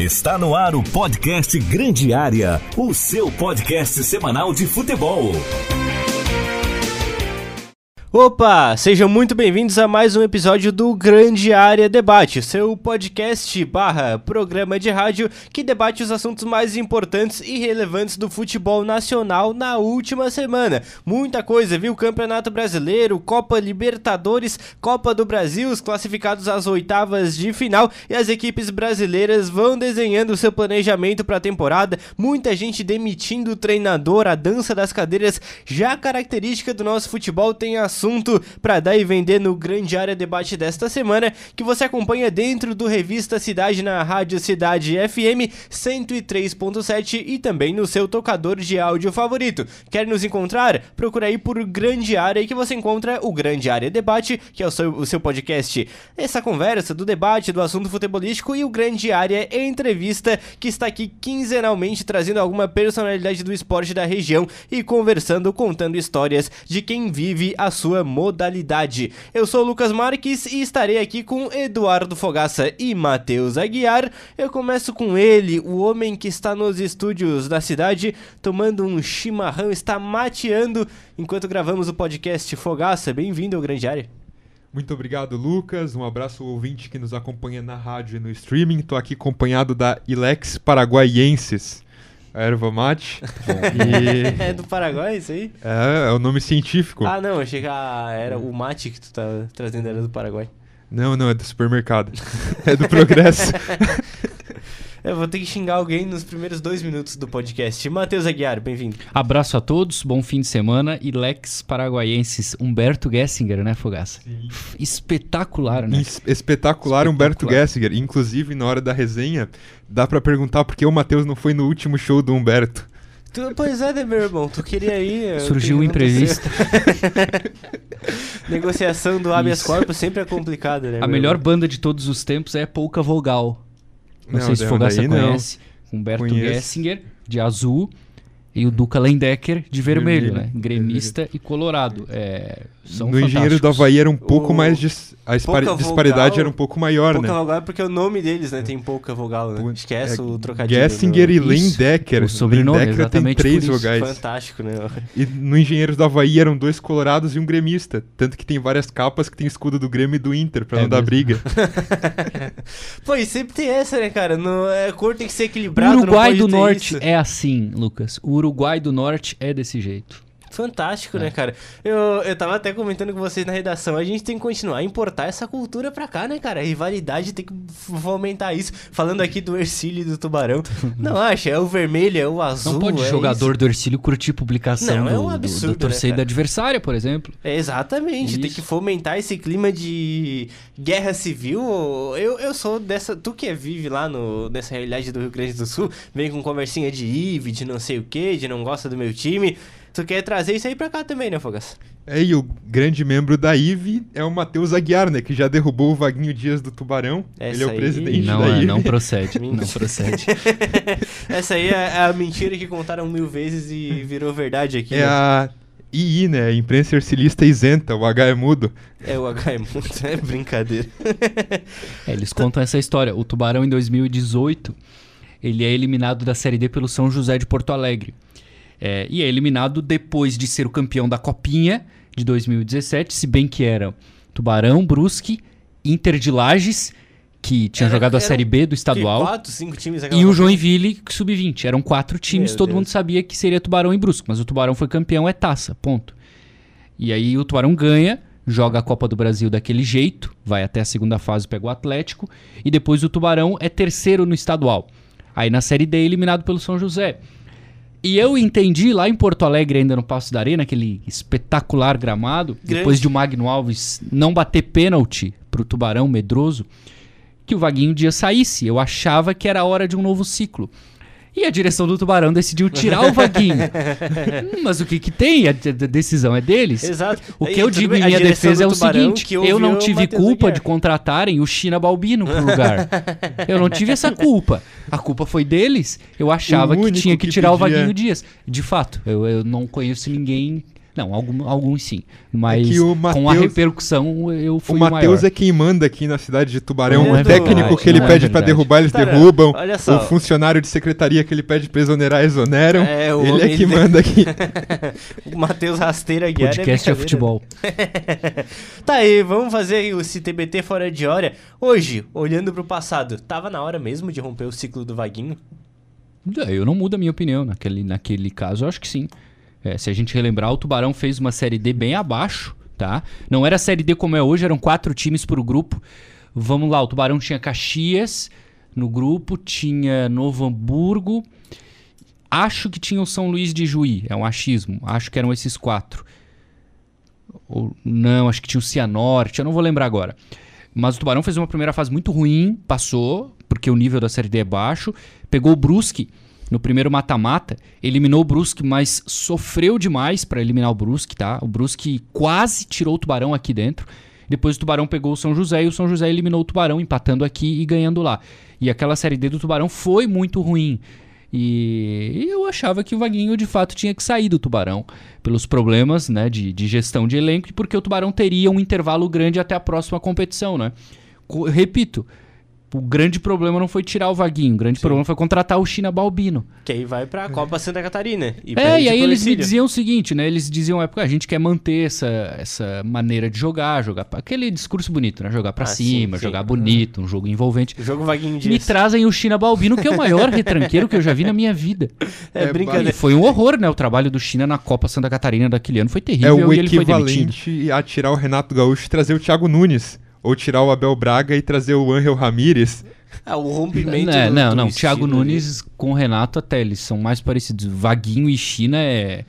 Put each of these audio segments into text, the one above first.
Está no ar o podcast Grande Área, o seu podcast semanal de futebol. Opa, sejam muito bem-vindos a mais um episódio do Grande Área Debate, seu podcast barra programa de rádio que debate os assuntos mais importantes e relevantes do futebol nacional na última semana. Muita coisa, viu? Campeonato Brasileiro, Copa Libertadores, Copa do Brasil, os classificados às oitavas de final e as equipes brasileiras vão desenhando seu planejamento para a temporada. Muita gente demitindo o treinador, a dança das cadeiras já característica do nosso futebol tem a assunto para dar e vender no Grande Área Debate desta semana, que você acompanha dentro do Revista Cidade na Rádio Cidade FM 103.7 e também no seu tocador de áudio favorito. Quer nos encontrar? Procura aí por Grande Área que você encontra o Grande Área Debate, que é o seu, o seu podcast. Essa conversa do debate do assunto futebolístico e o Grande Área Entrevista, que está aqui quinzenalmente trazendo alguma personalidade do esporte da região e conversando, contando histórias de quem vive a sua sua modalidade. Eu sou o Lucas Marques e estarei aqui com Eduardo Fogaça e Matheus Aguiar. Eu começo com ele, o homem que está nos estúdios da cidade tomando um chimarrão, está mateando enquanto gravamos o podcast Fogaça. Bem-vindo ao Grande Área. Muito obrigado, Lucas. Um abraço ao ouvinte que nos acompanha na rádio e no streaming. Estou aqui acompanhado da Ilex Paraguaienses erva mate. e... é do Paraguai isso aí? É, é o nome científico. Ah, não, achei que era o mate que tu tá trazendo era do Paraguai. Não, não, é do supermercado. é do Progresso. Eu vou ter que xingar alguém nos primeiros dois minutos do podcast. Matheus Aguiar, bem-vindo. Abraço a todos, bom fim de semana e Lex Paraguaienses. Humberto Gessinger, né, Fogaça? Sim. Espetacular, né? Es espetacular, Humberto Gessinger. Inclusive, na hora da resenha, dá para perguntar por que o Matheus não foi no último show do Humberto. Tu, pois é, né, meu irmão? Tu queria ir. Surgiu um imprevisto. Negociação do habeas corpus sempre é complicada, né? A melhor irmão? banda de todos os tempos é Pouca Vogal. Não, não sei se Fogaça conhece. Humberto Conheço. Gessinger, de azul. E o Duca Lendecker de vermelho, vermelho. né? Gremista vermelho. e colorado. É, são no Engenheiro do Havaí era um pouco o... mais. Dis... A disparidade vogal, era um pouco maior, pouca né? Vogal é porque o nome deles, né? Tem pouca vogal, né? Esquece é, o trocadilho. Gessinger do... e Lendecker. O sobrenome, Lendecker tem três vogais. Fantástico, né? E no Engenheiros do Havaí eram dois colorados e um gremista. Tanto que tem várias capas que tem escudo do Grêmio e do Inter, pra é não mesmo. dar briga. Pô, e sempre tem essa, né, cara? No, é, a cor tem que ser equilibrada. O Uruguai do Norte isso. é assim, Lucas. O Uruguai do Norte é desse jeito. Fantástico, né, é. né, cara? Eu, eu tava até comentando com vocês na redação, a gente tem que continuar a importar essa cultura pra cá, né, cara? A rivalidade tem que fomentar isso. Falando aqui do Ercílio e do Tubarão. não acha? É o vermelho, é o azul. Não pode é jogador isso. do Ercílio curtir publicação não, é um absurdo, do, do torcida né, adversária, por exemplo. É, exatamente, isso. tem que fomentar esse clima de guerra civil. Eu, eu sou dessa. Tu que vive lá no, nessa realidade do Rio Grande do Sul, vem com conversinha de IV, de não sei o que, de não gosta do meu time. Tu quer trazer isso aí pra cá também, né, Fogas? É, e o grande membro da IVE é o Matheus Aguiar, né? Que já derrubou o Vaguinho Dias do Tubarão. Essa Ele é o presidente não, da é, IVE. Não procede, não procede. Essa aí é a mentira que contaram mil vezes e virou verdade aqui. É né? a II, né? Imprensa Ercilista Isenta, o H é mudo. É, o H é mudo, é brincadeira. é, eles contam essa história. O Tubarão, em 2018, ele é eliminado da Série D pelo São José de Porto Alegre. É, e é eliminado depois de ser o campeão da Copinha de 2017, se bem que era Tubarão, Brusque, Inter de Lages, que tinha era, jogado a Série B do estadual. Quatro, cinco times e o Joinville, sub-20. Eram quatro times, Meu todo Deus. mundo sabia que seria Tubarão e Brusque, mas o Tubarão foi campeão, é taça, ponto. E aí o Tubarão ganha, joga a Copa do Brasil daquele jeito, vai até a segunda fase, pega o Atlético, e depois o Tubarão é terceiro no estadual. Aí na Série D, eliminado pelo São José. E eu entendi lá em Porto Alegre, ainda no Passo da Arena, aquele espetacular gramado, Grande. depois de o Magno Alves não bater pênalti pro Tubarão medroso, que o Vaguinho um dia saísse. Eu achava que era hora de um novo ciclo. E a direção do Tubarão decidiu tirar o Vaguinho. hum, mas o que que tem? A, decisão é deles. Exato. O que eu digo em minha defesa é o seguinte: eu não tive culpa de contratarem o China Balbino pro lugar. eu não tive essa culpa. A culpa foi deles. Eu achava que tinha que, que tirar pedia... o Vaguinho Dias. De fato, eu, eu não conheço ninguém Não, algum, alguns sim. Mas É o com a repercussão eu fui O. Matheus é quem manda aqui na cidade de Tubarão. Não o é técnico verdade, que ele é pede pra verdade. derrubar, eles Cara, derrubam. olha só. O funcionário de secretaria que ele pede pra exonerar, exoneram. É, o ele é homem que de- manda aqui. o Matheus Rasteira Guiar Podcast é, futebol. tá aí, vamos fazer o CTBT fora de hora. Hoje, olhando pro passado, tava na hora mesmo de romper o ciclo do Vaguinho? É, Eu não mudo a minha opinião naquele, naquele caso, eu acho que sim. É, se a gente relembrar, o Tubarão fez uma Série D bem abaixo, tá? Não era Série D como é hoje, eram quatro times por grupo. Vamos lá, o Tubarão tinha Caxias no grupo, tinha Novo Hamburgo, acho que tinha o São Luís de Juí, é um achismo, acho que eram esses quatro. Ou, não, acho que tinha o Cianorte, eu não vou lembrar agora. Mas o Tubarão fez uma primeira fase muito ruim, passou, porque o nível da Série D é baixo. Pegou o Brusque no primeiro mata-mata, eliminou o Brusque, mas sofreu demais para eliminar o Brusque, tá? O Brusque quase tirou o Tubarão aqui dentro. Depois o Tubarão pegou o São José e o São José eliminou o Tubarão, empatando aqui e ganhando lá. E aquela Série D do Tubarão foi muito ruim. E eu achava que o Vaguinho de fato tinha que sair do Tubarão pelos problemas né, de, de gestão de elenco e porque o Tubarão teria um intervalo grande até a próxima competição. Né? Repito, o grande problema não foi tirar o Vaguinho, o grande problema foi contratar o China Balbino. Que aí vai pra Copa Santa Catarina. E É, e aí eles me diziam o seguinte, né? Eles diziam à época, a gente quer manter essa, essa maneira de jogar, jogar pra- aquele discurso bonito, né? Jogar pra Ah, sim, cima, sim. jogar bonito, um jogo envolvente. O jogo Vaguinho Me diz. trazem o China Balbino, que é o maior retranqueiro que eu já vi na minha vida. É, É, E brincadeira. foi um horror, né? O trabalho do China na Copa Santa Catarina daquele ano foi É terrível o e ele foi demitido. equivalente a tirar o Renato Gaúcho e trazer o Thiago Nunes. Ou tirar o Abel Braga e trazer o Angel Ramírez. Ah, o rompimento É, do- não, do não. Thiago ali. Nunes com o Renato até, eles são mais parecidos. Vaguinho e China é...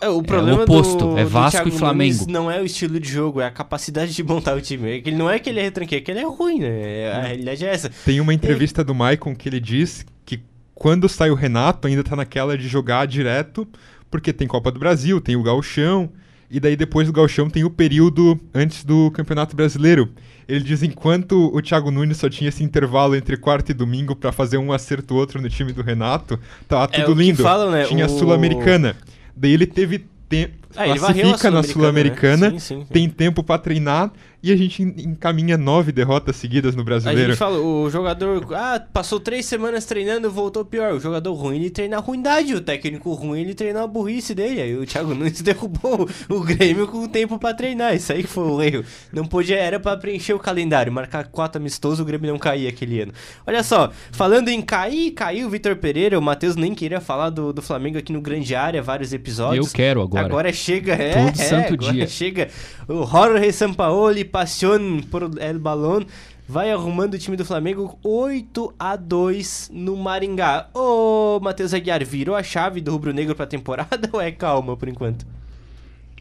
É, o problema oposto, do, é do Vasco Thiago e Flamengo. Nunes não é o estilo de jogo, é a capacidade de montar o time. É que ele não é que ele é retranqueiro, é que ele é ruim, né? A realidade é essa. Tem uma entrevista do Maicon que ele diz que quando sai o Renato ainda tá naquela de jogar direto, porque tem Copa do Brasil, tem o Gauchão, e daí depois do Gauchão tem o período antes do Campeonato Brasileiro. Ele diz enquanto o Thiago Nunes só tinha esse intervalo entre quarta e domingo pra fazer um acerto ou outro no time do Renato, tava É tudo que lindo. falam, né? Tinha a O- Sulamericana. Daí ele teve tempo, Ah, a classifica na Sul-Americana, né? Tem tempo pra treinar e a gente en- encaminha nove derrotas seguidas no A Brasileiro. gente fala, o jogador, ah, passou três semanas treinando, voltou pior. O jogador ruim, ele treina a ruindade. O técnico ruim, ele treina a burrice dele. Aí o Thiago Nunes derrubou o Grêmio com tempo pra treinar. Isso aí que foi o erro. Não podia, era pra preencher o calendário, marcar quatro amistosos, o Grêmio não caía aquele ano. Olha só, falando em cair, caiu o Vitor Pereira. O Matheus nem queria falar do, do Flamengo aqui no Grande Área, vários episódios. Eu quero agora. Agora chega, é, Todo é, santo dia. chega o Jorge Sampaoli, Passion por El Balón, vai arrumando o time do Flamengo 8 a 2 no Maringá. Ô, Matheus Aguiar, virou a chave do rubro-negro pra temporada ou é calma por enquanto?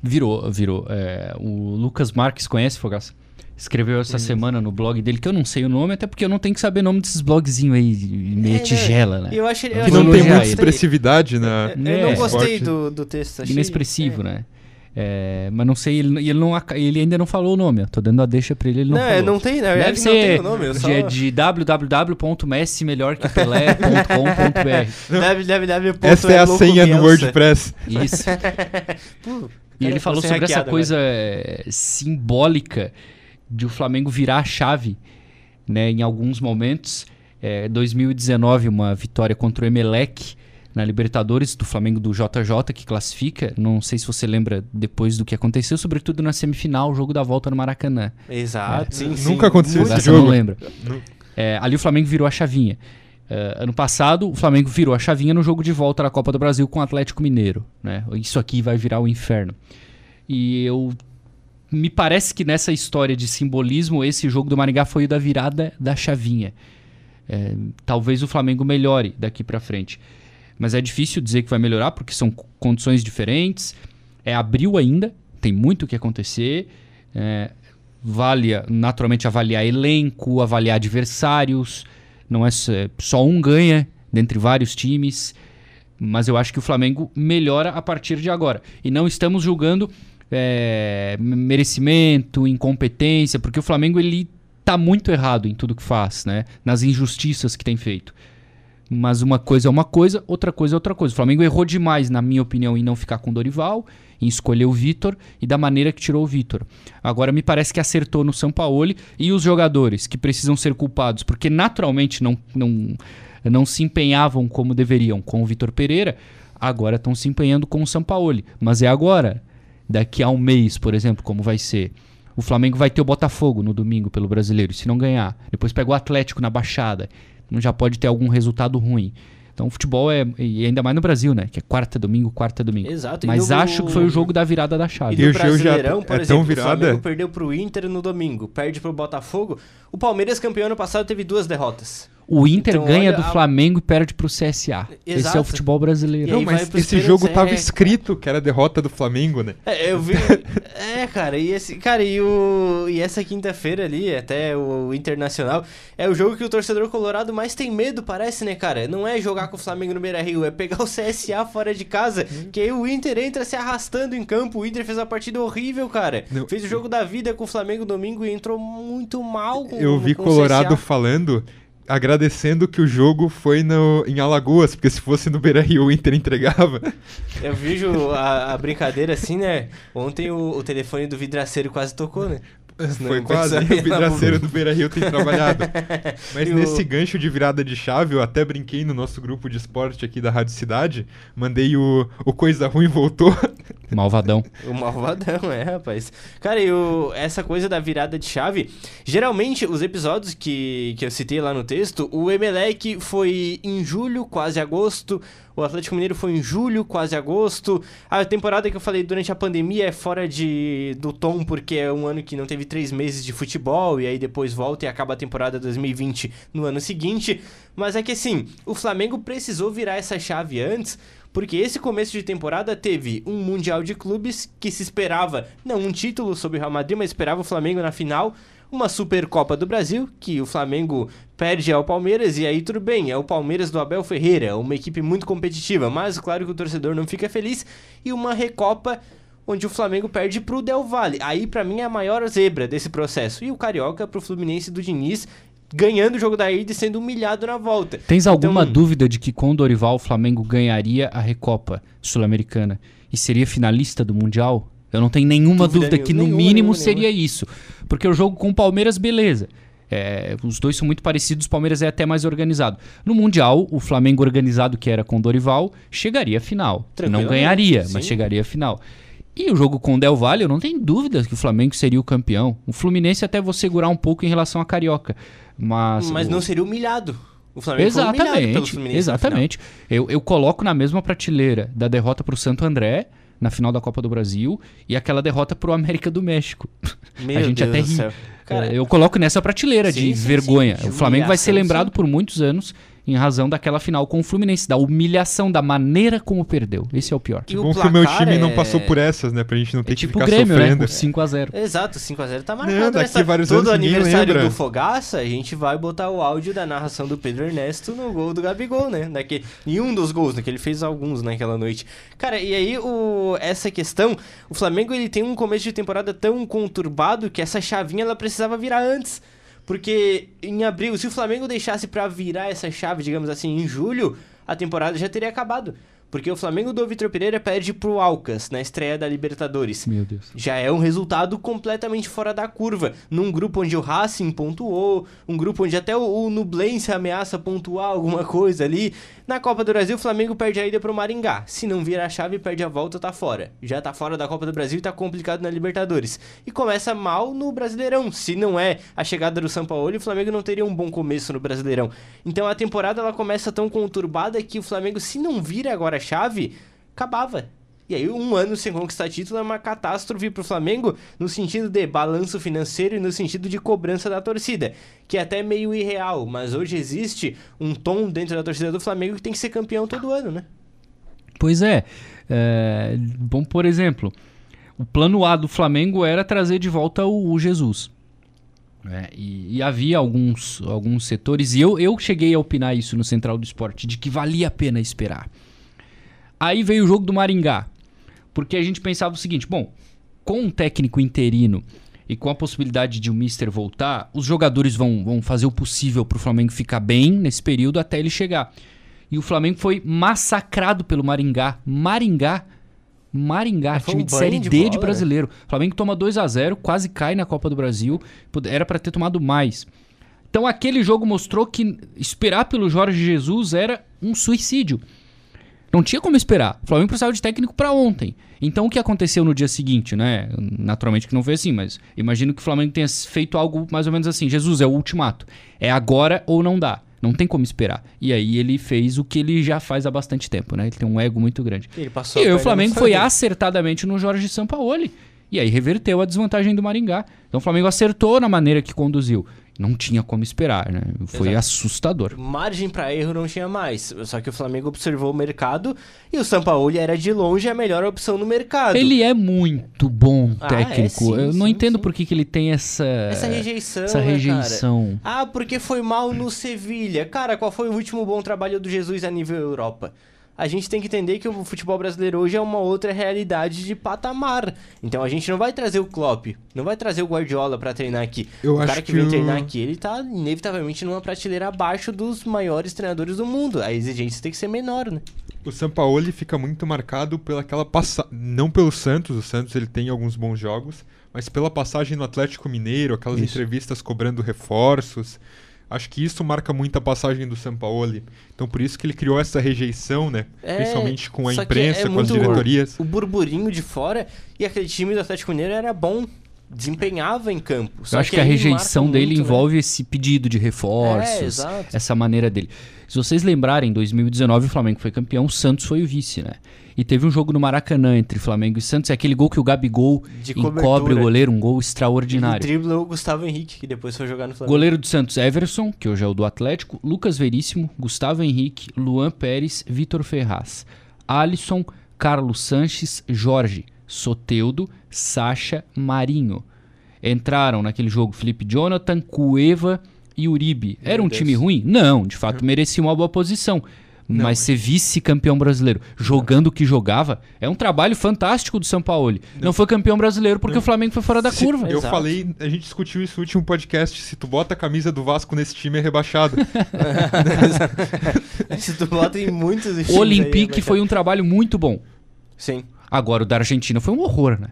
Virou, virou. É, o Lucas Marques conhece, Fogaça? Escreveu essa semana no blog dele, que eu não sei o nome, até porque eu não tenho que saber o nome desses blogzinhos aí, meio É, tigela, né? Eu acho eu Que não tem muita expressividade na. Eu eu não É. gostei esporte. do, do texto. Achei, Inexpressivo, é. né? É, mas não sei, ele, ele, não, ele ainda não falou o nome. Eu tô dando a deixa pra ele, ele não, Não, falou. não tem, na Deve verdade não ser tem o nome, eu só... de, de www.messimelhorquepelé.com.br www. Essa é a senha no WordPress. Isso. Pô, E ele falou ser sobre essa coisa é, simbólica de o Flamengo virar a chave, né, em alguns momentos. É, 2019, uma vitória contra o Emelec na Libertadores do Flamengo do JJ que classifica. Não sei se você lembra depois do que aconteceu, sobretudo na semifinal, o jogo da volta no Maracanã. Exato, sim, sim. Nunca aconteceu esse Essa eu não jogo. lembra. Não. É, ali o Flamengo virou a chavinha. É, ano passado, o Flamengo virou a chavinha no jogo de volta da Copa do Brasil com o Atlético Mineiro. Né? Isso aqui vai virar o inferno. E eu. Me parece que nessa história de simbolismo, esse jogo do Maringá foi o da virada da chavinha. É, talvez o Flamengo melhore daqui pra frente. Mas é difícil dizer que vai melhorar, porque são co- condições diferentes. É abril ainda, tem muito o que acontecer. É, vale naturalmente avaliar elenco, avaliar adversários. Não é só um ganha dentre vários times. Mas eu acho que o Flamengo melhora a partir de agora. E não estamos julgando é, merecimento, incompetência, porque o Flamengo ele tá muito errado em tudo que faz, né? Nas injustiças que tem feito. Mas uma coisa é uma coisa, outra coisa é outra coisa. O Flamengo errou demais, na minha opinião, em não ficar com o Dorival, em escolher o Vitor e da maneira que tirou o Vitor. Agora me parece que acertou no Sampaoli e os jogadores que precisam ser culpados, porque naturalmente não, não, não se empenhavam como deveriam com o Vitor Pereira, agora estão se empenhando com o Sampaoli. Mas é agora, daqui a um mês, por exemplo, como vai ser. O Flamengo vai ter o Botafogo no domingo pelo brasileiro, se não ganhar. Depois pega o Atlético na Baixada não já pode ter algum resultado ruim. Então o futebol é. E ainda mais no Brasil, né? Que é quarta, domingo, quarta, domingo. Exato. Mas acho que foi o jogo da virada da chave. E no Brasileirão, já por é exemplo, tão virada... o Flamengo perdeu pro Inter no domingo, perde pro Botafogo. O Palmeiras, campeão ano passado, teve duas derrotas. O Inter Então, ganha olha do a- Flamengo e perde pro CSA. Esse é Exato. o futebol brasileiro. Não, mas esse jogo tava é, escrito que era a derrota do Flamengo, né? É, eu vi. é, cara, e esse. Cara, e, o, e essa quinta-feira ali, até o Internacional, é o jogo que o torcedor colorado mais tem medo, parece, né, cara? Não é jogar com o Flamengo no Beira Rio, é pegar o CSA fora de casa, Uhum. que aí o Inter entra se arrastando em campo. O Inter fez uma partida horrível, cara. Não. Fez o jogo da vida com o Flamengo domingo e entrou muito mal com Eu vi com o Colorado CSA. falando, agradecendo que o jogo foi no, em Alagoas, porque se fosse no Beira Rio o Inter entregava. Eu vejo a, a brincadeira assim, né? Ontem o, o telefone do vidraceiro quase tocou, né? Senão Foi quase. O vidraceiro do Beira Rio tem trabalhado. Mas E o- nesse gancho de virada de chave, eu até brinquei no nosso grupo de esporte aqui da Rádio Cidade. Mandei o, o Coisa Ruim voltou. Malvadão. O malvadão, é, rapaz. Cara, e o- essa coisa da virada de chave, geralmente os episódios que, que eu citei lá no texto, o Emelec foi em julho, quase agosto, o Atlético Mineiro foi em julho, quase agosto. A temporada que eu falei durante a pandemia é fora de, do tom, porque é um ano que não teve três meses de futebol, e aí depois volta e acaba a temporada 2020 no ano seguinte. Mas é que assim, o Flamengo precisou virar essa chave antes, porque esse começo de temporada teve um Mundial de Clubes que se esperava, não um título sobre o Real Madrid, mas esperava o Flamengo na final. Uma Supercopa do Brasil, que o Flamengo perde ao Palmeiras, e aí tudo bem, é o Palmeiras do Abel Ferreira, uma equipe muito competitiva, mas claro que o torcedor não fica feliz. E uma Recopa onde o Flamengo perde pro Del Valle. Aí pra mim é a maior zebra desse processo. E o Carioca pro Fluminense do Diniz, ganhando o jogo da ida e sendo humilhado na volta. Tens alguma Então- dúvida de que com o Dorival o Flamengo ganharia a Recopa Sul-Americana e seria finalista do Mundial? Eu não tenho nenhuma Dúvida dúvida que no nenhuma, mínimo nenhuma, seria isso. Porque o jogo com o Palmeiras, beleza. É, os dois são muito parecidos, o Palmeiras é até mais organizado. No Mundial, o Flamengo organizado, que era com o Dorival, chegaria à final. Não ganharia, mas sim. chegaria à final. E o jogo com o Del Valle, eu não tenho dúvidas que o Flamengo seria o campeão. O Fluminense até vou segurar um pouco em relação a Carioca. Mas, Mas o- não seria humilhado. O Flamengo foi humilhado pelo Exatamente, Fluminense exatamente. Eu, eu coloco na mesma prateleira da derrota pro Santo André na final da Copa do Brasil e aquela derrota pro América do México. Meu a gente Deus até ri. Cara, eu coloco nessa prateleira Sim, de sim, vergonha. sim, o Flamengo vai ser lembrado por muitos anos em razão daquela final com o Fluminense, da humilhação, da maneira como perdeu. Esse é o pior. E o Bom que o meu time não é- passou por essas, né? Pra gente não ter É que tipo o ficar Grêmio, né? sofrendo. Com 5x0. Exato, 5x0 tá Não, marcado. daqui nessa- vários Todo anos aniversário lembra. do Fogaça, a gente vai botar o áudio da narração do Pedro Ernesto no gol do Gabigol, né? Daqui, em um dos gols, né? Que ele fez alguns naquela noite. Cara, e aí o, essa questão, o Flamengo ele tem um começo de temporada tão conturbado que essa chavinha ela precisava virar antes. Porque em abril, se o Flamengo deixasse pra virar essa chave, digamos assim, em julho, a temporada já teria acabado. Porque o Flamengo do Vitor Pereira perde pro Alcas na estreia da Libertadores. Meu Deus. Já é um resultado completamente fora da curva. Num grupo onde o Racing pontuou, um grupo onde até o, o Nublense ameaça pontuar alguma coisa ali. Na Copa do Brasil, o Flamengo perde a ida pro Maringá. Se não vira a chave, perde a volta, tá fora. Já tá fora da Copa do Brasil e tá complicado na Libertadores. E começa mal no Brasileirão. Se não é a chegada do São Paulo, o Flamengo não teria um bom começo no Brasileirão. Então a temporada ela começa tão conturbada que o Flamengo, se não vira agora a chave, acabava. E aí, um ano sem conquistar título é uma catástrofe pro Flamengo no sentido de balanço financeiro e no sentido de cobrança da torcida, que é até meio irreal, mas hoje existe um tom dentro da torcida do Flamengo que tem que ser campeão todo ano, né? Pois é. é. Bom, por exemplo, o plano A do Flamengo era trazer de volta o, o Jesus. É, e, e havia alguns, alguns setores, e eu, eu cheguei a opinar isso no Central do Esporte, de que valia a pena esperar. Aí veio o jogo do Maringá, porque a gente pensava o seguinte: bom, com um técnico interino e com a possibilidade de o Mister voltar, os jogadores vão, vão fazer o possível para o Flamengo ficar bem nesse período até ele chegar. E o Flamengo foi massacrado pelo Maringá. Maringá. Maringá, É, time um de Série de D bola, de né? brasileiro. O Flamengo toma 2 a 0 quase cai na Copa do Brasil. Era pra ter tomado mais. Então aquele jogo mostrou que esperar pelo Jorge Jesus era um suicídio. Não tinha como esperar. O Flamengo precisava de técnico pra ontem. Então o que aconteceu no dia seguinte, né? Naturalmente que não foi assim, mas imagino que o Flamengo tenha feito algo mais ou menos assim: Jesus, é o ultimato. É agora ou não dá. Não tem como esperar. E aí ele fez o que ele já faz há bastante tempo, né? Ele tem um ego muito grande. Ele passou E aí o Flamengo foi acertadamente no Jorge Sampaoli. E aí reverteu a desvantagem do Maringá. Então o Flamengo acertou na maneira que conduziu. Não tinha como esperar, né? Foi Exato. assustador. Margem pra erro não tinha mais. Só que o Flamengo observou o mercado e o Sampaoli era de longe a melhor opção no mercado. Ele é muito bom Ah, técnico. é, sim, Eu não sim, entendo sim. por que, que ele tem essa. Essa rejeição, Essa né, cara? rejeição. Ah, porque foi mal no Sevilha. Cara, qual foi o último bom trabalho do Jesus a nível Europa? A gente tem que entender que o futebol brasileiro hoje é uma outra realidade de patamar. Então a gente não vai trazer o Klopp, não vai trazer o Guardiola pra treinar aqui. Eu o cara que, que vem treinar aqui, ele tá inevitavelmente numa prateleira abaixo dos maiores treinadores do mundo. A exigência tem que ser menor, né? O Sampaoli fica muito marcado pelaquela passagem. Não pelo Santos, o Santos ele tem alguns bons jogos, mas pela passagem no Atlético Mineiro, aquelas Isso. entrevistas cobrando reforços. Acho que isso marca muito a passagem do Sampaoli. Então por isso que ele criou essa rejeição, né? É, Principalmente com a que imprensa, é com as diretorias. O burburinho de fora e aquele time do Atlético Mineiro era bom, desempenhava em campo. Só Eu acho que, a aí rejeição dele muito, né? envolve esse pedido de reforços, É, essa maneira dele. Se vocês lembrarem, em 2019 o Flamengo foi campeão, o Santos foi o vice, né? E teve um jogo no Maracanã entre Flamengo e Santos, é aquele gol que o Gabigol De encobre o goleiro, um gol extraordinário. dribla o Gustavo Henrique, que depois foi jogar no Flamengo. Goleiro do Santos, Everson, que hoje é o do Atlético, Lucas Veríssimo, Gustavo Henrique, Luan Pérez, Vitor Ferraz, Alisson, Carlos Sanches, Jorge, Soteudo, Sacha, Marinho. Entraram naquele jogo Felipe Jonathan, Cueva e Uribe. Era um time ruim? Não, de fato merecia uma boa posição. Mas ser vice-campeão brasileiro, jogando o que jogava, é um trabalho fantástico do São Paulo. Não foi campeão brasileiro porque o Flamengo foi fora da Se- curva. Eu Exato. falei, a gente discutiu isso no último podcast. Se tu bota a camisa do Vasco nesse time, é rebaixado. Se tu bota em muitos times O aí, Olympique foi um trabalho muito bom. Sim. Agora, o da Argentina foi um horror, né?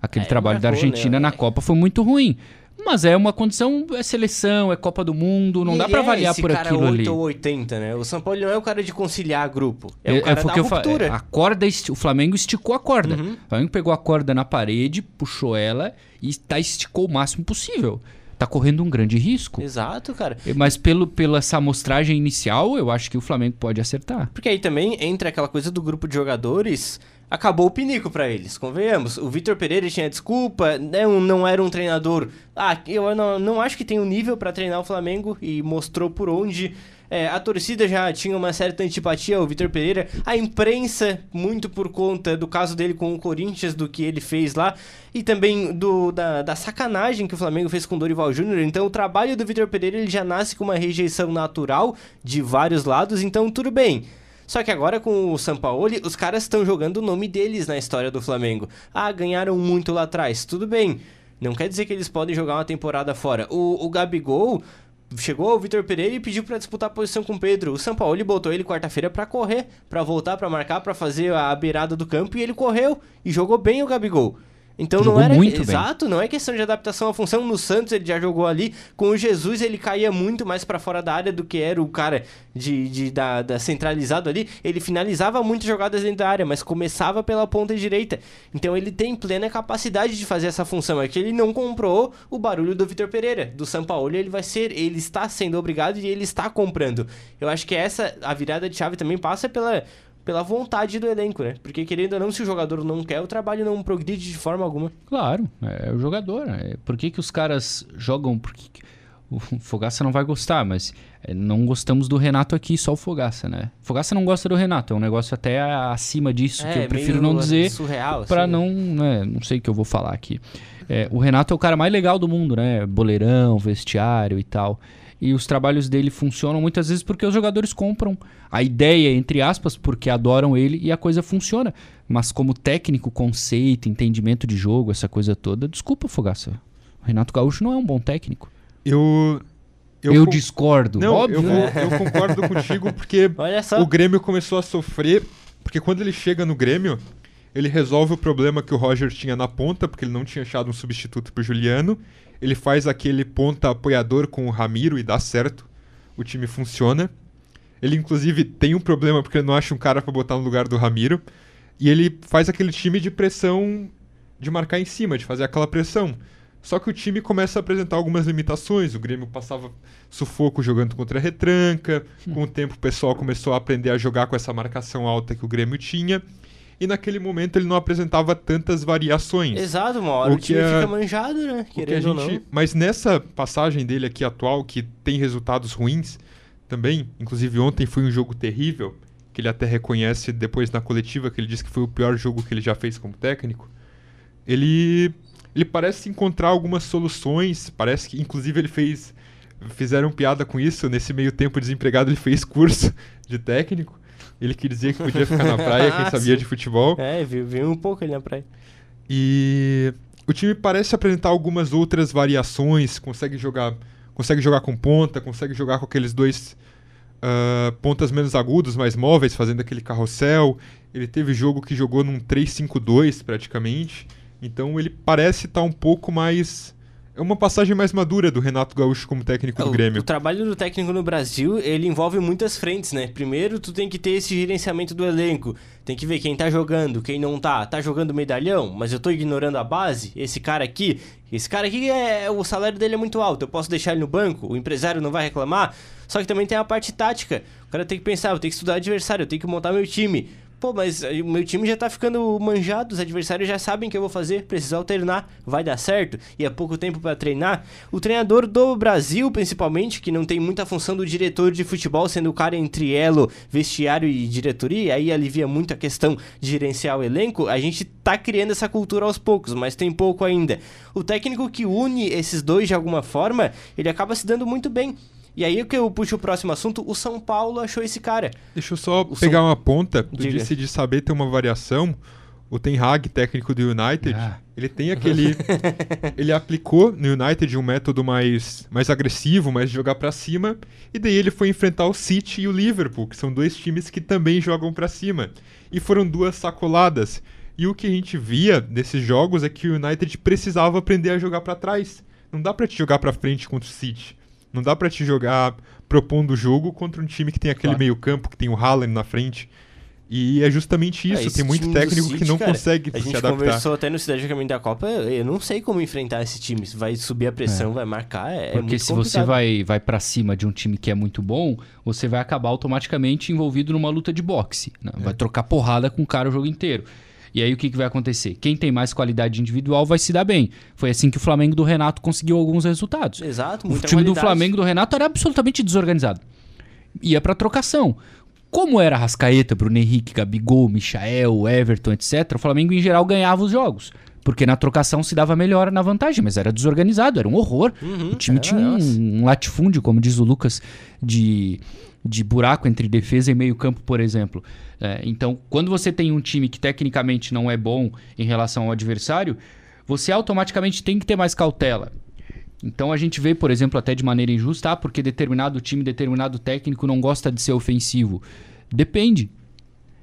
Aquele É, trabalho da marcou, Argentina né? na Copa foi muito ruim. Mas é uma condição, é seleção, é Copa do Mundo, não E dá pra é avaliar por aquilo 8 ali. ou 80, né? O São Paulo não é o cara de conciliar grupo. É, É- o cara foi o da que eu ruptura. é, a corda, o Flamengo esticou a corda. Uhum. O Flamengo pegou a corda na parede, puxou ela e tá, esticou o máximo possível. Tá correndo um grande risco. Exato, cara. Mas pelo, pela essa amostragem inicial, eu acho que o Flamengo pode acertar. Porque aí também entra aquela coisa do grupo de jogadores, acabou o pinico pra eles, convenhamos. O Vitor Pereira tinha desculpa, não, não era um treinador. Ah, eu não, não acho que tem o nível pra treinar o Flamengo e mostrou por onde. É, a torcida já tinha uma certa antipatia ao Vitor Pereira, a imprensa, muito por conta do caso dele com o Corinthians, do que ele fez lá, e também do, da, da sacanagem que o Flamengo fez com o Dorival Júnior. Então, o trabalho do Vitor Pereira ele já nasce com uma rejeição natural de vários lados, então tudo bem. Só que agora com o Sampaoli, os caras estão jogando o nome deles na história do Flamengo. Ah, ganharam muito lá atrás, tudo bem. Não quer dizer que eles podem jogar uma temporada fora. O, o Gabigol chegou ao Vitor Pereira e pediu pra disputar a posição com o Pedro. O Sampaoli botou ele quarta-feira pra correr, pra voltar, pra marcar, pra fazer a beirada do campo e ele correu e jogou bem o Gabigol. Então Jogou não era muito bem. exato, não é questão de adaptação à função. No Santos ele já jogou ali, com o Jesus ele caía muito mais pra fora da área do que era o cara de, de da, da centralizado ali. Ele finalizava muitas jogadas dentro da área, mas começava pela ponta direita. Então ele tem plena capacidade de fazer essa função. É que ele não comprou o barulho do Vitor Pereira, do São Paulo. Ele vai ser, ele está sendo obrigado e ele está comprando. Eu acho que essa a virada de chave também passa pela pela vontade do elenco, né? Porque querendo ou não, se o jogador não quer, o trabalho não progride de forma alguma. Claro, é o jogador. É, por que, que os caras jogam? Por que que- o Fogaça não vai gostar, mas é, não gostamos do Renato aqui, só o Fogaça, né? Fogaça não gosta do Renato, é um negócio até acima disso que eu prefiro É, não dizer surreal, pra assim, né? não, né, não sei o que eu vou falar aqui. É, o Renato é o cara mais legal do mundo, né? Boleirão, vestiário e tal. E os trabalhos dele funcionam muitas vezes porque os jogadores compram a ideia, entre aspas, porque adoram ele e a coisa funciona. Mas como técnico, conceito, entendimento de jogo, essa coisa toda, desculpa, Fogaça. O Renato Gaúcho não é um bom técnico. Eu Eu, Eu con- discordo. Não, Óbvio. eu, vou- eu concordo contigo porque Olha só. o Grêmio começou a sofrer. Porque quando ele chega no Grêmio, ele resolve o problema que o Roger tinha na ponta, porque ele não tinha achado um substituto pro Juliano. Ele faz aquele ponta apoiador com o Ramiro e dá certo. O time funciona. Ele, inclusive, tem um problema porque ele não acha um cara pra botar no lugar do Ramiro. E ele faz aquele time de pressão, de marcar em cima, de fazer aquela pressão. Só que o time começa a apresentar algumas limitações. O Grêmio passava sufoco jogando contra a retranca. Com o tempo, o pessoal começou a aprender a jogar com essa marcação alta que o Grêmio tinha. E naquele momento ele não apresentava tantas variações. Exato, uma hora O que time é- fica manjado, né? Querendo ou gente- não. Mas nessa passagem dele aqui atual, que tem resultados ruins também, inclusive ontem foi um jogo terrível, que ele até reconhece depois na coletiva, que ele disse que foi o pior jogo que ele já fez como técnico. Ele, ele parece encontrar algumas soluções, parece que inclusive ele fez fizeram piada com isso, nesse meio tempo desempregado ele fez curso de técnico. Ele que dizia que podia ficar na praia, quem Ah, sabia de futebol. É, viu, viu um pouco ali na praia. E o time parece apresentar algumas outras variações, consegue jogar, consegue jogar com ponta, consegue jogar com aqueles dois ah, pontas menos agudos, mais móveis, fazendo aquele carrossel. Ele teve jogo que jogou num 3-5-2 praticamente. Então ele parece estar um pouco mais é uma passagem mais madura do Renato Gaúcho como técnico do O- Grêmio. O trabalho do técnico no Brasil, ele envolve muitas frentes, né? Primeiro, tu tem que ter esse gerenciamento do elenco. Tem que ver quem tá jogando, quem não tá. Tá jogando medalhão, mas eu tô ignorando a base? Esse cara aqui, esse cara aqui, é, o salário dele é muito alto. Eu posso deixar ele no banco? O empresário não vai reclamar? Só que também tem a parte tática. O cara tem que pensar, eu tenho que estudar adversário, eu tenho que montar meu time. Pô, mas aí o meu time já tá ficando manjado, os adversários já sabem o que eu vou fazer, preciso alternar, vai dar certo, e é pouco tempo pra treinar. O treinador do Brasil, principalmente, que não tem muita função do diretor de futebol, sendo o cara entre elo, vestiário e diretoria, aí alivia muito a questão de gerenciar o elenco, a gente tá criando essa cultura aos poucos, mas tem pouco ainda. O técnico que une esses dois de alguma forma, ele acaba se dando muito bem. E aí que eu puxo o próximo assunto, o São Paulo achou esse cara. Deixa eu só O pegar São- uma ponta. Tu Diga. disse de saber ter uma variação. O Ten Hag, técnico do United, Ah. ele tem aquele. ele aplicou no United um método mais, mais agressivo, mais de jogar pra cima. E daí ele foi enfrentar o City e o Liverpool, que são dois times que também jogam pra cima. E foram duas sacoladas. E o que a gente via nesses jogos é que o United precisava aprender a jogar pra trás. Não dá pra te jogar pra frente contra o City. Não dá pra te jogar propondo o jogo contra um time que tem aquele Claro. meio-campo, que tem o Haaland na frente. E é justamente É, isso. esse tem muito técnico que City, não cara, consegue A se gente adaptar. conversou até no Cidade de Caminho da Copa, eu não sei como enfrentar esse time. Se vai subir a pressão, vai marcar, é, é Porque muito se você vai, vai para cima de um time que é muito bom, você vai acabar automaticamente envolvido numa luta de boxe. né? É. Vai trocar porrada com o cara o jogo inteiro. E aí o que, que vai acontecer? Quem tem mais qualidade individual vai se dar bem. Foi assim que o Flamengo do Renato conseguiu alguns resultados. Exato, O muita time do qualidade. Flamengo do Renato era absolutamente desorganizado. Ia pra trocação. Como era Rascaeta, Bruno Henrique, Gabigol, Michael, Everton, etc., o Flamengo em geral ganhava os jogos. Porque na trocação se dava melhor na vantagem, mas era desorganizado, era um horror. Uhum, o time é, tinha um, um latifúndio, como diz o Lucas, de, de buraco entre defesa e meio-campo, por exemplo. É, então, quando você tem um time que tecnicamente não é bom em relação ao adversário, você automaticamente tem que ter mais cautela. Então a gente vê, por exemplo, até de maneira injusta, ah, porque determinado time, determinado técnico não gosta de ser ofensivo. Depende.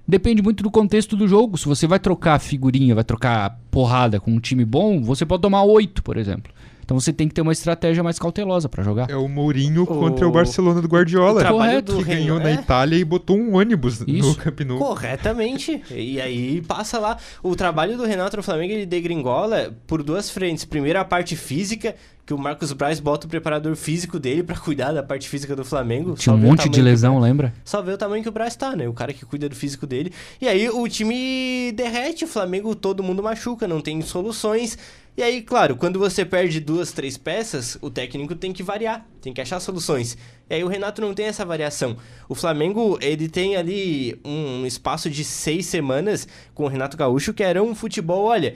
Depende muito do contexto do jogo. Se você vai trocar figurinha, vai trocar porrada com um time bom, você pode tomar oito, por exemplo. Então você tem que ter uma estratégia mais cautelosa pra jogar. É o Mourinho contra o O- Barcelona do Guardiola. o trabalho Correto. do que ganhou Renan- na é, Itália e botou um ônibus no Isso. Camp Nou. Corretamente. E aí passa lá. O trabalho do Renato no Flamengo ele degringola por duas frentes. Primeiro a parte física, que o Marcos Braz bota o preparador físico dele pra cuidar da parte física do Flamengo. Tinha um monte de tamanho que- lesão, lembra? Só vê o tamanho que o Braz tá, né? O cara que cuida do físico dele. E aí o time derrete, o Flamengo todo mundo machuca, não tem soluções. E aí, claro, quando você perde duas, três peças, o técnico tem que variar, tem que achar soluções. E aí o Renato não tem essa variação. O Flamengo, ele tem ali um espaço de seis semanas com o Renato Gaúcho, que era um futebol, olha...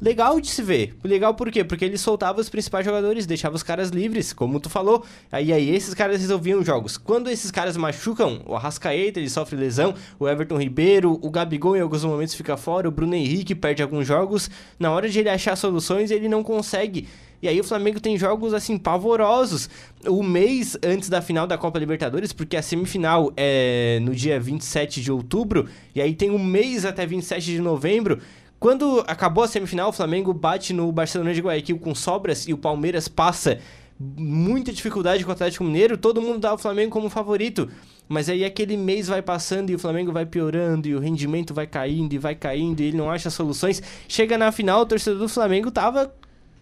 Legal de se ver. Legal por quê? Porque ele soltava os principais jogadores, deixava os caras livres, como tu falou. Aí, aí esses caras resolviam jogos. Quando esses caras machucam, o Arrascaeta, ele sofre lesão, o Everton Ribeiro, o Gabigol em alguns momentos fica fora, o Bruno Henrique perde alguns jogos. Na hora de ele achar soluções, ele não consegue E aí o Flamengo tem jogos assim pavorosos. O mês antes da final da Copa Libertadores, porque a semifinal é no dia 27 de outubro, e aí tem um mês até 27 de novembro. Quando acabou a semifinal, o Flamengo bate no Barcelona de Guayaquil com sobras e o Palmeiras passa muita dificuldade com o Atlético Mineiro, todo mundo dá o Flamengo como favorito. Mas aí aquele mês vai passando e o Flamengo vai piorando e o rendimento vai caindo e vai caindo e ele não acha soluções. Chega na final, o torcedor do Flamengo tava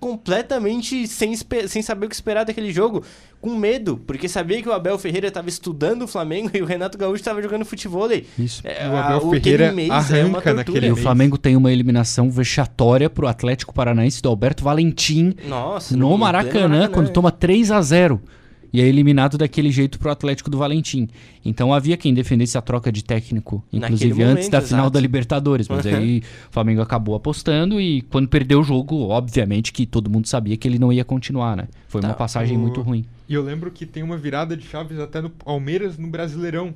completamente sem, sem saber o que esperar daquele jogo, com medo, porque sabia que o Abel Ferreira estava estudando o Flamengo e o Renato Gaúcho estava jogando futebol. Isso. É, E o Abel Ferreira arranca E naquele o mês. Flamengo tem uma eliminação vexatória pro Atlético Paranaense do Alberto Valentim Nossa, no pleno Maracanã, quando toma 3 a 0 e é eliminado daquele jeito pro Atlético do Valentim. Então havia quem defendesse a troca de técnico, inclusive Naquele antes momento, da final exato. da Libertadores. Mas aí o Flamengo acabou apostando e quando perdeu o jogo, obviamente que todo mundo sabia que ele não ia continuar, né? Foi uma Tá. passagem O- muito ruim. E eu lembro que tem uma virada de chaves até no Palmeiras no Brasileirão.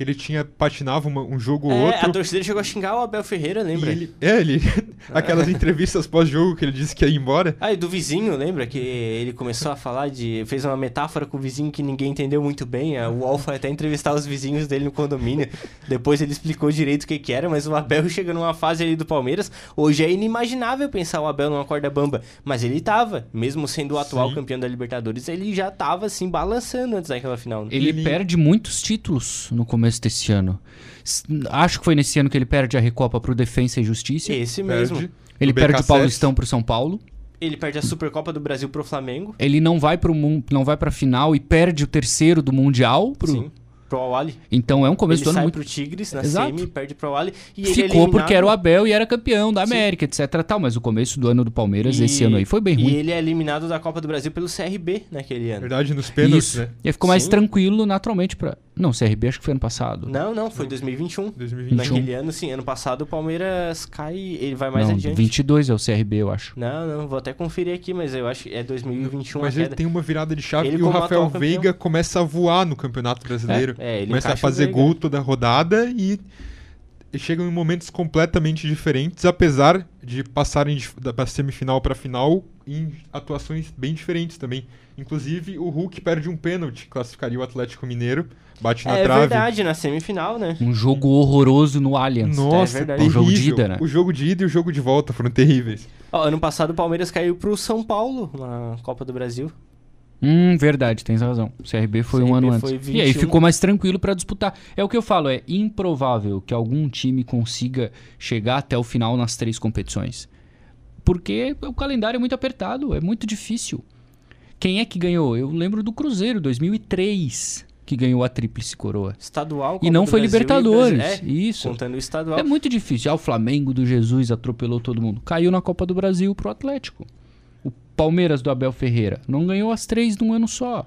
Que ele tinha patinava uma- um jogo ou É, outro. a torcida chegou a xingar o Abel Ferreira, lembra? ele, é, ele. aquelas entrevistas pós-jogo que ele disse que ia embora. Ah, e do vizinho, lembra? Que ele começou a falar de. fez uma metáfora com o vizinho que ninguém entendeu muito bem. A- O UOL foi até entrevistar os vizinhos dele no condomínio. Depois ele explicou direito o que, que era, mas o Abel chega numa fase ali do Palmeiras. Hoje é inimaginável pensar o Abel numa corda bamba. Mas ele tava, mesmo sendo o atual Sim. campeão da Libertadores, ele já tava assim, balançando antes daquela final. né? Ele, Ele- perde muitos títulos no começo desse ano. Acho que foi nesse ano que ele perde a Recopa pro Defensa e Justiça. Esse mesmo. Perde. Ele o perde o. Paulistão pro São Paulo. Ele perde a Supercopa do Brasil pro Flamengo. Ele não vai pro não vai para final e perde o terceiro do mundial pro Sim. Pro Awali. Então é um começo Ele do ano sai muito pro Tigres na Exato. semi, perde pro Awali. E ele ficou porque era o eliminado- Abel e era campeão da Sim. América, etc, tal, mas o começo do ano do Palmeiras E- esse ano aí foi bem E ruim. ele é eliminado da Copa do Brasil pelo CRB naquele ano. Verdade, nos pênaltis, Isso. né? E ficou mais Sim. tranquilo naturalmente para Não, CRB acho que foi ano passado. Não, não, foi 2021. 2021. Naquele ano, sim. Ano passado o Palmeiras cai, ele vai mais não, adiante. 22 é o CRB, eu acho. Não, não, vou até conferir aqui, mas eu acho que é 2021 Mas ele queda. tem uma virada de chave Ele e o Rafael. Veiga começa a voar no Campeonato Brasileiro. É, ele começa a fazer gol toda rodada e chegam em momentos completamente diferentes, apesar de passarem da semifinal para final em atuações bem diferentes também. Inclusive, o Hulk perde um pênalti, classificaria o Atlético Mineiro, bate na É trave. verdade, na semifinal, né? Um jogo horroroso no Allianz. Nossa, É. O jogo de ida, né? O jogo de ida e o jogo de volta foram terríveis. Ó, ano passado o Palmeiras caiu pro São Paulo na Copa do Brasil. Hum, verdade, tens razão. O CRB foi um CRB ano foi antes. E aí 21. ficou mais tranquilo pra disputar. É o que eu falo, é improvável que algum time consiga chegar até o final nas três competições. Porque o calendário é muito apertado, é muito difícil. Quem é que ganhou? Eu lembro do Cruzeiro, 2003, que ganhou a tríplice coroa. Estadual, E não do foi Brasil Libertadores. É, Isso. contando o estadual. É muito difícil. Ah, o Flamengo do Jesus atropelou todo mundo. Caiu na Copa do Brasil pro Atlético. O Palmeiras do Abel Ferreira não ganhou as três num ano só.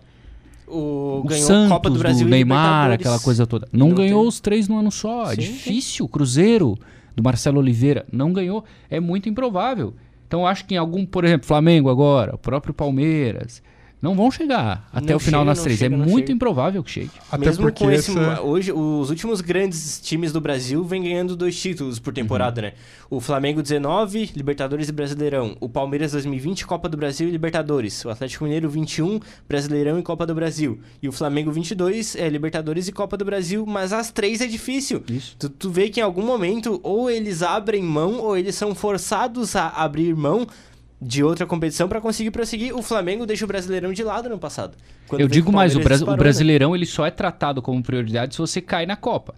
O, O ganhou Santos Copa do Brasil e Neymar, aquela coisa toda. Não, não ganhou teve. os três no ano só. É Sim, difícil. Cruzeiro, do Marcelo Oliveira, não ganhou. É muito improvável. Então acho que em algum, por exemplo, Flamengo agora, o próprio Palmeiras, não vão chegar até Não o final chega, nas três. chega, é muito chega. improvável que chegue. Até Mesmo porque com esse, essa... hoje os últimos grandes times do Brasil vêm ganhando dois títulos por temporada, Uhum. né? O Flamengo 19, Libertadores e Brasileirão. O Palmeiras 2020, Copa do Brasil e Libertadores. O Atlético Mineiro 21, Brasileirão e Copa do Brasil. E o Flamengo 22 é Libertadores e Copa do Brasil, mas as três é difícil. Isso. Tu, tu vê que em algum momento ou eles abrem mão ou eles são forçados a abrir mão de outra competição pra conseguir prosseguir. O Flamengo deixa o Brasileirão de lado no passado. Quando eu digo mais, o, Bras- o né? Brasileirão ele só é tratado como prioridade se você cai na Copa.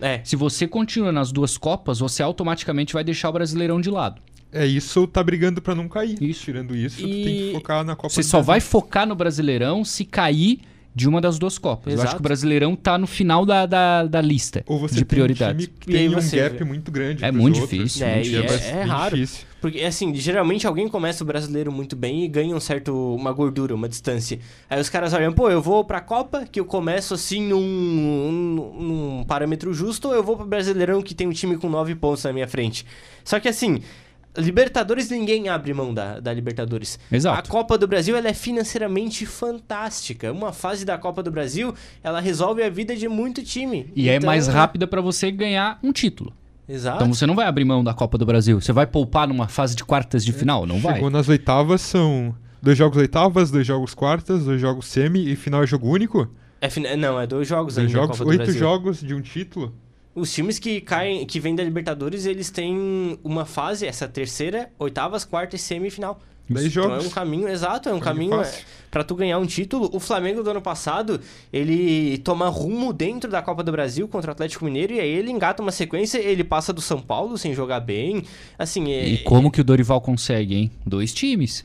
É. Se você continua nas duas Copas, você automaticamente vai deixar o Brasileirão de lado. É isso, tá brigando pra não cair. Isso. Tirando isso, tu E- tem que focar na Copa Você do só Brasil. vai focar no Brasileirão se cair de uma das duas Copas. Eu acho Exato. que o Brasileirão tá no final da, da, da lista Ou você de tem prioridades. um time que aí tem um você gap vê. muito grande É muito outros. difícil, É, muito é, é- é raro. difícil. Porque, assim, geralmente alguém começa o brasileiro muito bem e ganha um certo, uma gordura, uma distância. Aí os caras olham, pô, eu vou pra Copa, que eu começo assim num, num, num parâmetro justo, ou eu vou pro Brasileirão que tem um time com nove pontos na minha frente. Só que assim, Libertadores ninguém abre mão da, da Libertadores. Exato. A Copa do Brasil ela é financeiramente fantástica. Uma fase da Copa do Brasil, ela resolve a vida de muito time. E é Então, mais rápida pra você ganhar um título. Exato. Então você não vai abrir mão da Copa do Brasil. Você vai poupar numa fase de quartas de final? Não vai. Chegou nas oitavas, são Dois jogos oitavas, dois jogos quartas, dois jogos semi e final é jogo único? É, fina- não, é dois jogos Dois ainda. jogos, Copa do oito Brasil. jogos de um título? Os times que caem, que vêm da Libertadores, eles têm uma fase, essa terceira, oitavas, quartas e semifinal. Então é um caminho, exato, é um Caminho caminho fácil. é, pra tu ganhar um título. O Flamengo do ano passado, ele toma rumo dentro da Copa do Brasil contra o Atlético Mineiro e aí ele engata uma sequência, ele passa do São Paulo sem jogar bem. Assim, é, E como que o Dorival consegue, hein? Dois times.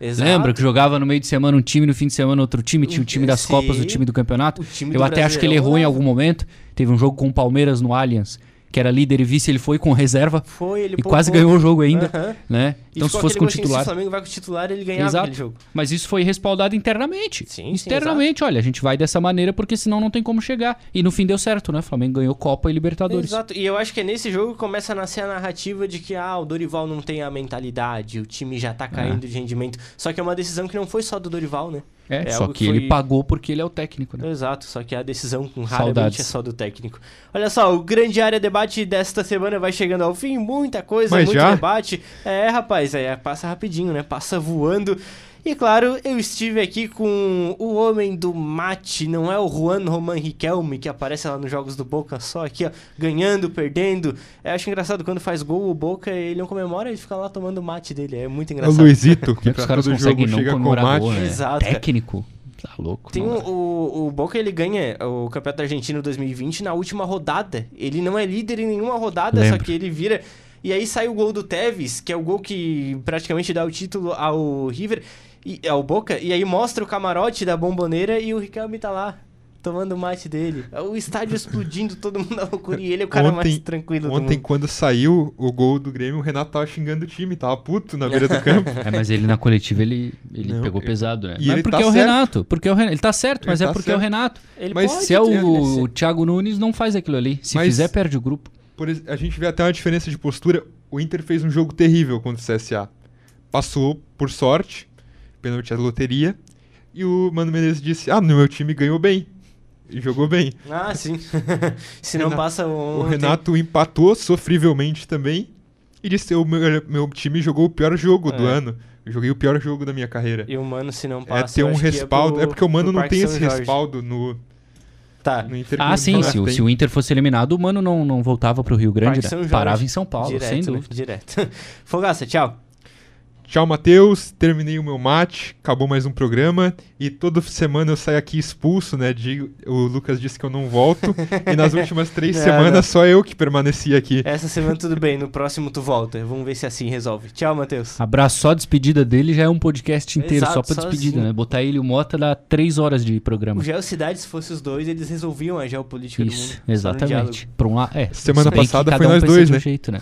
Exato. Lembra que jogava no meio de semana um time, no fim de semana outro time, tinha o time das Sim. Copas, o time do campeonato? Time Eu do até acho que ele errou em algum momento. Teve um jogo com o Palmeiras no Allianz, que era líder e vice, ele foi com reserva Foi, ele e quase poupou. ganhou o jogo ainda, Aham. né? Então se fosse com o gostinho, Se titular... o Flamengo vai com o titular, ele ganhava Exato. aquele jogo. Mas isso foi respaldado internamente. Sim, sim, internamente, olha, a gente vai dessa maneira porque senão não tem como chegar. E no fim deu certo, né? O Flamengo ganhou Copa e Libertadores. Exato, e eu acho que é nesse jogo que começa a nascer a narrativa de que ah, o Dorival não tem a mentalidade, o time já tá caindo de rendimento. Só que é uma decisão que não foi só do Dorival, né? É, É só que, que ele foi- pagou porque ele é o técnico, né? Exato, só que a decisão com raramente Saudades. é só do técnico. Olha só, o grande área debate desta semana vai chegando ao fim, muita coisa, Mas muito já? debate. É, rapaz, é, passa rapidinho, né? Passa voando. E claro, eu estive aqui com o homem do mate, não é o Juan Roman Riquelme, que aparece lá nos jogos do Boca, só aqui, ó, ganhando, perdendo. Eu acho engraçado, quando faz gol o Boca, ele não comemora, ele fica lá tomando o mate dele, é muito É o engraçado. Luizito, que é que os caras conseguem não chega com o comemorar mate. gol, né? Exato, cara. Técnico. Tá louco. Tem um, o, o Boca, ele ganha o Campeonato Argentino 2020 na última rodada. Ele não é líder em nenhuma rodada, Lembro. só que ele vira... E aí sai o gol do Tevez, que é o gol que praticamente dá o título ao River, e, ao Boca, e aí mostra o camarote da bomboneira e o Riquelme tá lá, tomando o mate dele. O estádio explodindo, todo mundo na loucura, e ele é o cara mais Ontem- tranquilo do Ontem, quando saiu o gol do Grêmio, o Renato tava xingando o time, tava puto na beira do campo. É, mas ele na coletiva ele, ele Não, pegou ele- pesado, né? e Mas ele porque tá é o certo. Renato. Porque é o Renato. Ele tá certo, mas Ele é tá porque é o. Renato. Ele Mas pode Se é ter- o Thiago Nunes, não faz aquilo ali. Se Mas- fizer, perde o grupo. Por a gente vê até uma diferença de postura. O Inter fez um jogo terrível contra o CSA. Passou, por sorte, pênalti à loteria. E o Mano Menezes disse: Ah, no meu time ganhou bem. E jogou bem. Ah, sim. Se não Renato- passa um... O Renato empatou sofrivelmente também. E disse: O meu, meu time jogou o pior jogo do É. ano. Eu joguei o pior jogo da minha carreira. E o Mano, se não É passa... ter eu um ia respaldo. pro- é porque o Mano não Parque tem São esse Jorge. respaldo no, Tá. no Inter. Ah, o sim. Se, o- se o Inter fosse eliminado, o Mano não, não voltava pro Rio Grande, né? Parava em São Paulo, Direto, sem né? dúvida. Direto. Fogaça, tchau. Tchau, Matheus. Terminei o meu mate. Acabou mais um programa. E toda semana eu saio aqui expulso, né? de- o Lucas disse que eu não volto. e nas últimas três Não, semanas não. só eu que permaneci aqui. Essa semana tudo bem, no próximo tu volta. Vamos ver se assim resolve. Tchau, Matheus. Abraço, só a despedida dele já é um podcast inteiro, Exato, só pra despedida, sozinho. né? Botar ele e o Mota dá três horas de programa. O Geocidade, se fosse os dois, eles resolviam a geopolítica do Isso, mundo. Só no exatamente. Por um lado, é. Semana passada foi um nós dois, de um né? jeito, né?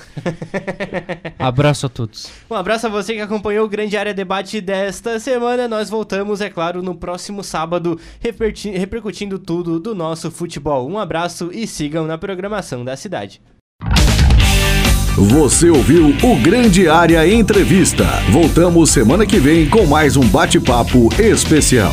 Abraço a todos. Um abraço a você que acompanhou o Grande Área Debate desta semana. Nós voltamos, é claro, no próximo sábado, repercutindo tudo do nosso futebol. Um abraço e sigam na programação da cidade. Você ouviu o Grande Área Entrevista. Voltamos semana que vem com mais um bate-papo especial.